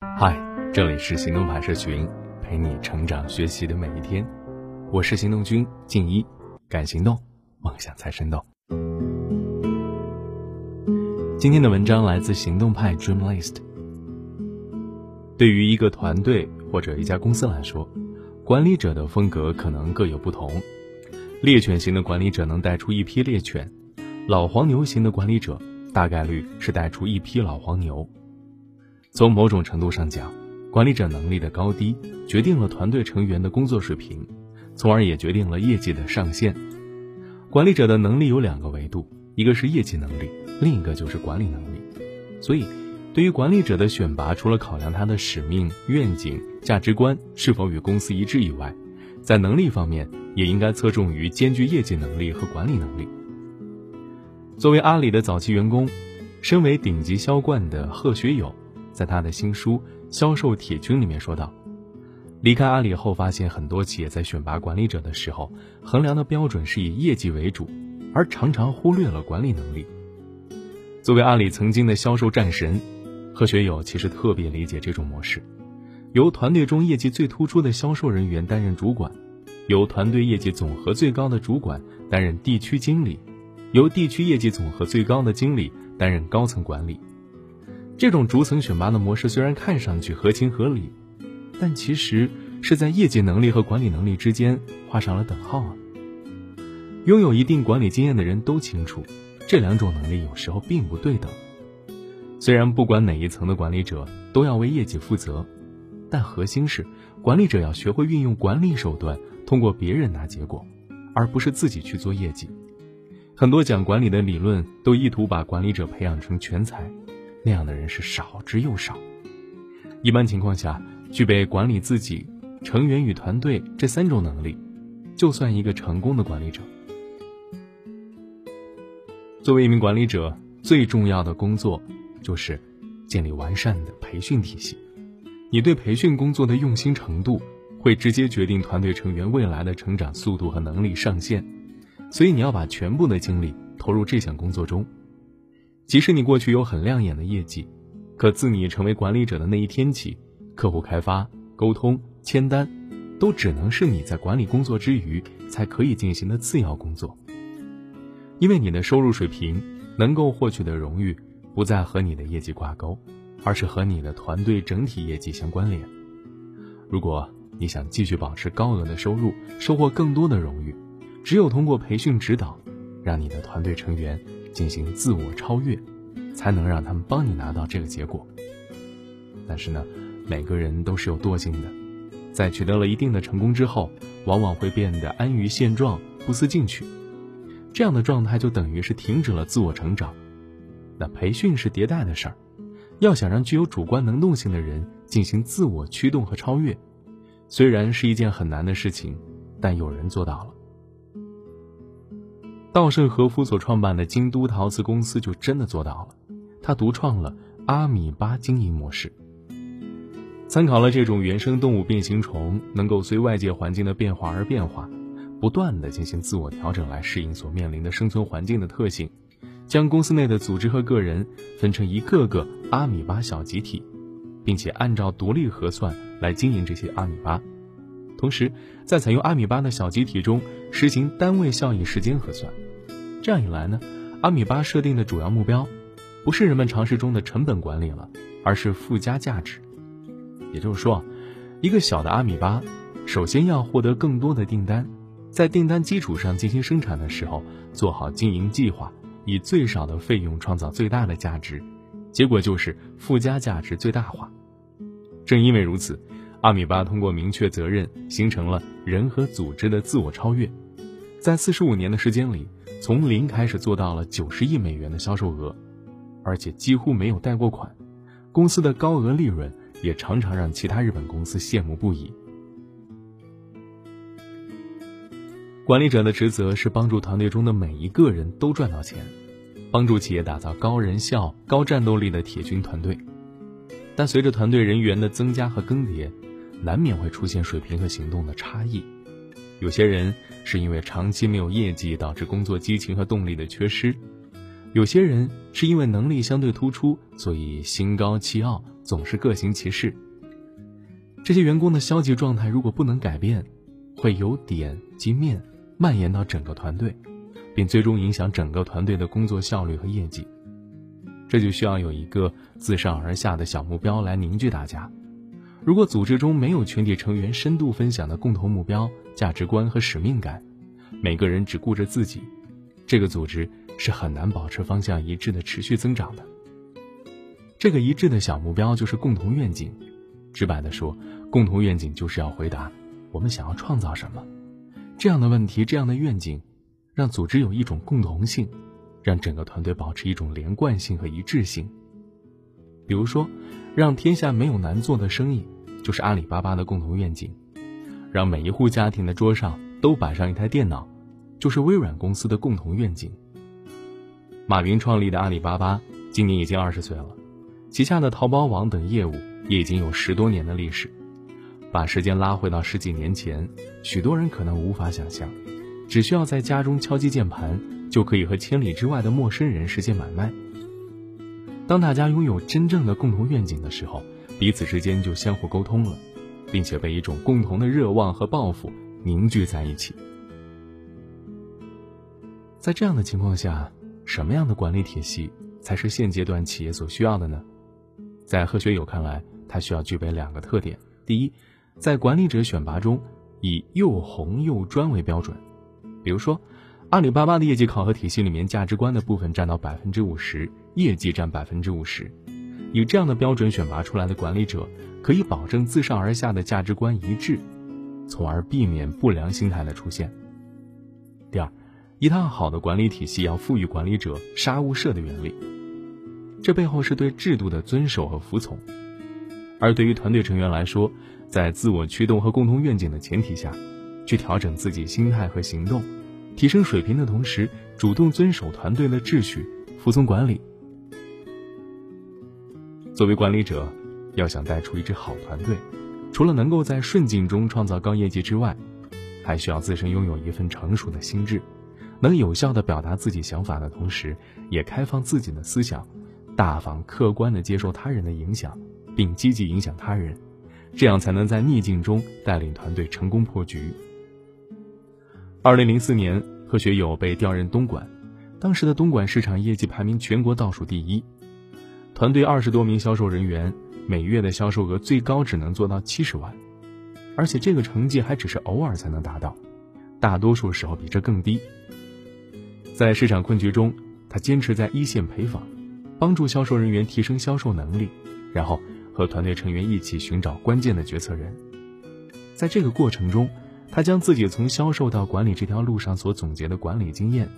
嗨，这里是行动派社群，陪你成长学习的每一天。我是行动君静一，敢行动，梦想才生动。今天的文章来自行动派 Dream List。对于一个团队或者一家公司来说，管理者的风格可能各有不同。猎犬型的管理者能带出一批猎犬，老黄牛型的管理者大概率是带出一批老黄牛。从某种程度上讲，管理者能力的高低决定了团队成员的工作水平，从而也决定了业绩的上限。管理者的能力有两个维度，一个是业绩能力，另一个就是管理能力。所以，对于管理者的选拔，除了考量他的使命、愿景、价值观是否与公司一致以外，在能力方面也应该侧重于兼具业绩能力和管理能力。作为阿里的早期员工，身为顶级销冠的贺学友。在他的新书《销售铁军》里面说道，离开阿里后，发现很多企业在选拔管理者的时候，衡量的标准是以业绩为主，而常常忽略了管理能力。作为阿里曾经的销售战神，何学友其实特别理解这种模式：由团队中业绩最突出的销售人员担任主管，由团队业绩总和最高的主管担任地区经理，由地区业绩总和最高的经理担任高层管理。这种逐层选拔的模式虽然看上去合情合理，但其实是在业绩能力和管理能力之间画上了等号啊。拥有一定管理经验的人都清楚，这两种能力有时候并不对等。虽然不管哪一层的管理者都要为业绩负责，但核心是管理者要学会运用管理手段，通过别人拿结果，而不是自己去做业绩。很多讲管理的理论都意图把管理者培养成全才。那样的人是少之又少。一般情况下，具备管理自己、成员与团队这三种能力，就算一个成功的管理者。作为一名管理者，最重要的工作就是建立完善的培训体系。你对培训工作的用心程度，会直接决定团队成员未来的成长速度和能力上限。所以，你要把全部的精力投入这项工作中。即使你过去有很亮眼的业绩，可自你成为管理者的那一天起，客户开发、沟通、签单，都只能是你在管理工作之余才可以进行的次要工作。因为你的收入水平能够获取的荣誉，不再和你的业绩挂钩，而是和你的团队整体业绩相关联。如果你想继续保持高额的收入，收获更多的荣誉，只有通过培训指导，让你的团队成员。进行自我超越，才能让他们帮你拿到这个结果。但是呢，每个人都是有惰性的，在取得了一定的成功之后，往往会变得安于现状，不思进取。这样的状态就等于是停止了自我成长。那培训是迭代的事儿，要想让具有主观能动性的人进行自我驱动和超越，虽然是一件很难的事情，但有人做到了。稻盛和夫所创办的京都陶瓷公司就真的做到了，他独创了阿米巴经营模式，参考了这种原生动物变形虫能够随外界环境的变化而变化，不断的进行自我调整来适应所面临的生存环境的特性，将公司内的组织和个人分成一个个阿米巴小集体，并且按照独立核算来经营这些阿米巴，同时在采用阿米巴的小集体中实行单位效益时间核算。这样一来呢，阿米巴设定的主要目标，不是人们常识中的成本管理了，而是附加价值。也就是说，一个小的阿米巴，首先要获得更多的订单，在订单基础上进行生产的时候，做好经营计划，以最少的费用创造最大的价值，结果就是附加价值最大化。正因为如此，阿米巴通过明确责任，形成了人和组织的自我超越，在四十五年的时间里。从零开始做到了九十亿美元的销售额，而且几乎没有贷过款，公司的高额利润也常常让其他日本公司羡慕不已。管理者的职责是帮助团队中的每一个人都赚到钱，帮助企业打造高人效、高战斗力的铁军团队。但随着团队人员的增加和更迭，难免会出现水平和行动的差异。有些人是因为长期没有业绩导致工作激情和动力的缺失，有些人是因为能力相对突出，所以心高气傲，总是各行其事。这些员工的消极状态如果不能改变，会由点及面蔓延到整个团队，并最终影响整个团队的工作效率和业绩。这就需要有一个自上而下的小目标来凝聚大家。如果组织中没有全体成员深度分享的共同目标、价值观和使命感，每个人只顾着自己，这个组织是很难保持方向一致的持续增长的。这个一致的小目标就是共同愿景。直白的说，共同愿景就是要回答我们想要创造什么这样的问题，这样的愿景，让组织有一种共同性，让整个团队保持一种连贯性和一致性。比如说，让天下没有难做的生意，就是阿里巴巴的共同愿景；让每一户家庭的桌上都摆上一台电脑，就是微软公司的共同愿景。马云创立的阿里巴巴今年已经二十岁了，旗下的淘宝网等业务。也已经有十多年的历史，把时间拉回到十几年前，许多人可能无法想象，只需要在家中敲击键盘，就可以和千里之外的陌生人实现买卖。当大家拥有真正的共同愿景的时候，彼此之间就相互沟通了，并且被一种共同的热望和抱负凝聚在一起。在这样的情况下，什么样的管理体系才是现阶段企业所需要的呢？在贺学友看来。它需要具备两个特点：第一，在管理者选拔中，以又红又专为标准。比如说，阿里巴巴的业绩考核体系里面，价值观的部分占到百分之五十，业绩占百分之五十。以这样的标准选拔出来的管理者，可以保证自上而下的价值观一致，从而避免不良心态的出现。第二，一套好的管理体系要赋予管理者杀无赦的原理，这背后是对制度的遵守和服从。而对于团队成员来说，在自我驱动和共同愿景的前提下，去调整自己心态和行动，提升水平的同时，主动遵守团队的秩序，服从管理。作为管理者，要想带出一支好团队，除了能够在顺境中创造高业绩之外，还需要自身拥有一份成熟的心智，能有效的表达自己想法的同时，也开放自己的思想，大方客观的接受他人的影响。并积极影响他人，这样才能在逆境中带领团队成功破局。二零零四年，贺学友被调任东莞，当时的东莞市场业绩排名全国倒数第一，团队二十多名销售人员，每月的销售额最高只能做到七十万，而且这个成绩还只是偶尔才能达到，大多数时候比这更低。在市场困局中，他坚持在一线陪访，帮助销售人员提升销售能力，然后。和团队成员一起寻找关键的决策人，在这个过程中，他将自己从销售到管理这条路上所总结的管理经验，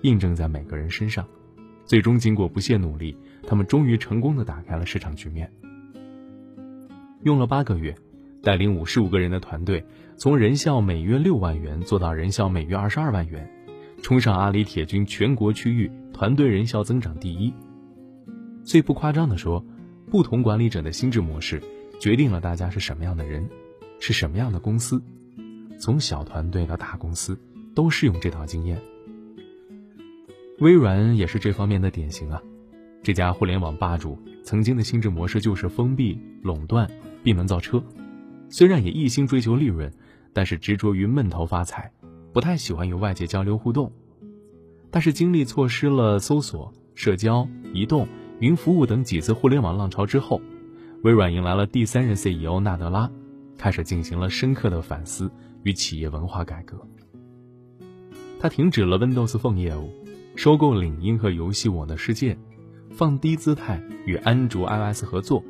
印证在每个人身上。最终，经过不懈努力，他们终于成功的打开了市场局面。用了八个月，带领五十五个人的团队，从人效每月六万元做到人效每月二十二万元，冲上阿里铁军全国区域团队人效增长第一。最不夸张的说。不同管理者的心智模式，决定了大家是什么样的人，是什么样的公司。从小团队到大公司，都适用这套经验。微软也是这方面的典型啊。这家互联网霸主曾经的心智模式就是封闭、垄断、闭门造车。虽然也一心追求利润，但是执着于闷头发财，不太喜欢与外界交流互动。但是经历错失了搜索、社交、移动。云服务等几次互联网浪潮之后，微软迎来了第三任 CEO 纳德拉，开始进行了深刻的反思与企业文化改革。他停止了 Windows Phone 业务，收购领英和游戏我的世界，放低姿态与安卓 iOS 合作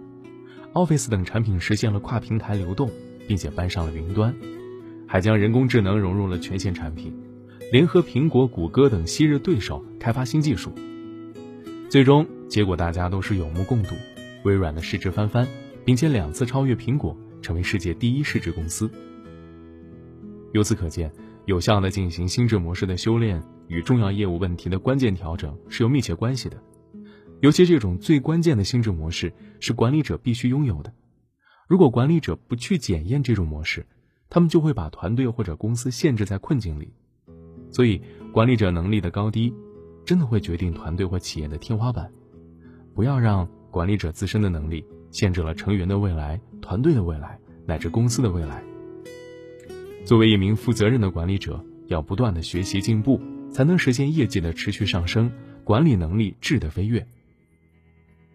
，Office 等产品实现了跨平台流动，并且搬上了云端，还将人工智能融入了全线产品，联合苹果、谷歌等昔日对手开发新技术，最终。结果大家都是有目共睹，微软的市值翻番，并且两次超越苹果，成为世界第一市值公司。由此可见，有效的进行心智模式的修炼与重要业务问题的关键调整是有密切关系的。尤其这种最关键的心智模式是管理者必须拥有的。如果管理者不去检验这种模式，他们就会把团队或者公司限制在困境里。所以，管理者能力的高低，真的会决定团队或企业的天花板。不要让管理者自身的能力限制了成员的未来、团队的未来乃至公司的未来。作为一名负责任的管理者，要不断的学习进步，才能实现业绩的持续上升，管理能力质的飞跃。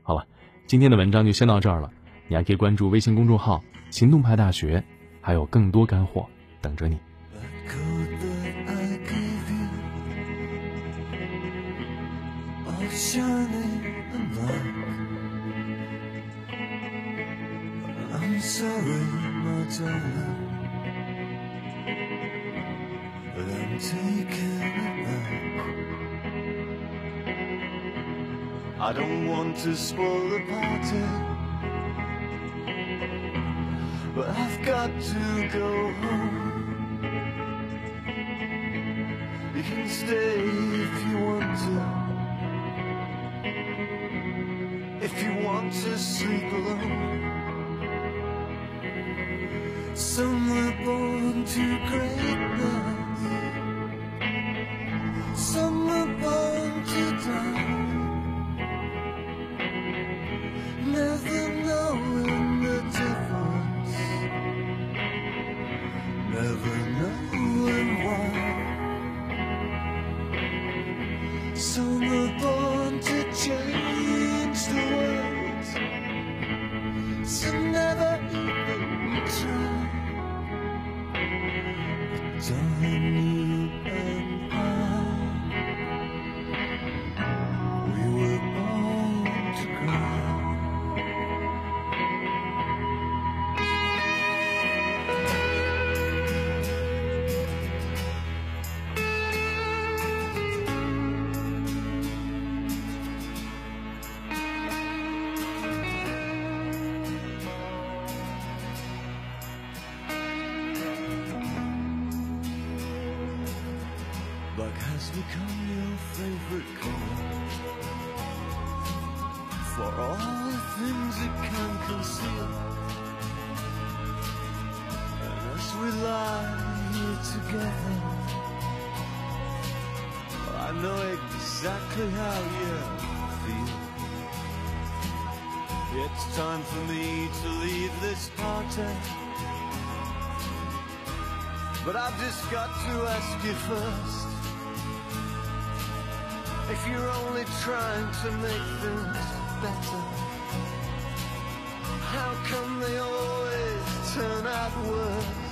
好了，今天的文章就先到这儿了。你还可以关注微信公众号“行动派大学”，还有更多干货等着你。I don't want to spoil the party But I've got to go home. You can stay become your favorite color. For all the things it can conceal. And as we lie here together I know exactly how you feel. It's time for me to leave this party. But I've just got to ask you first If you're only trying to make things better How come they always turn out worse?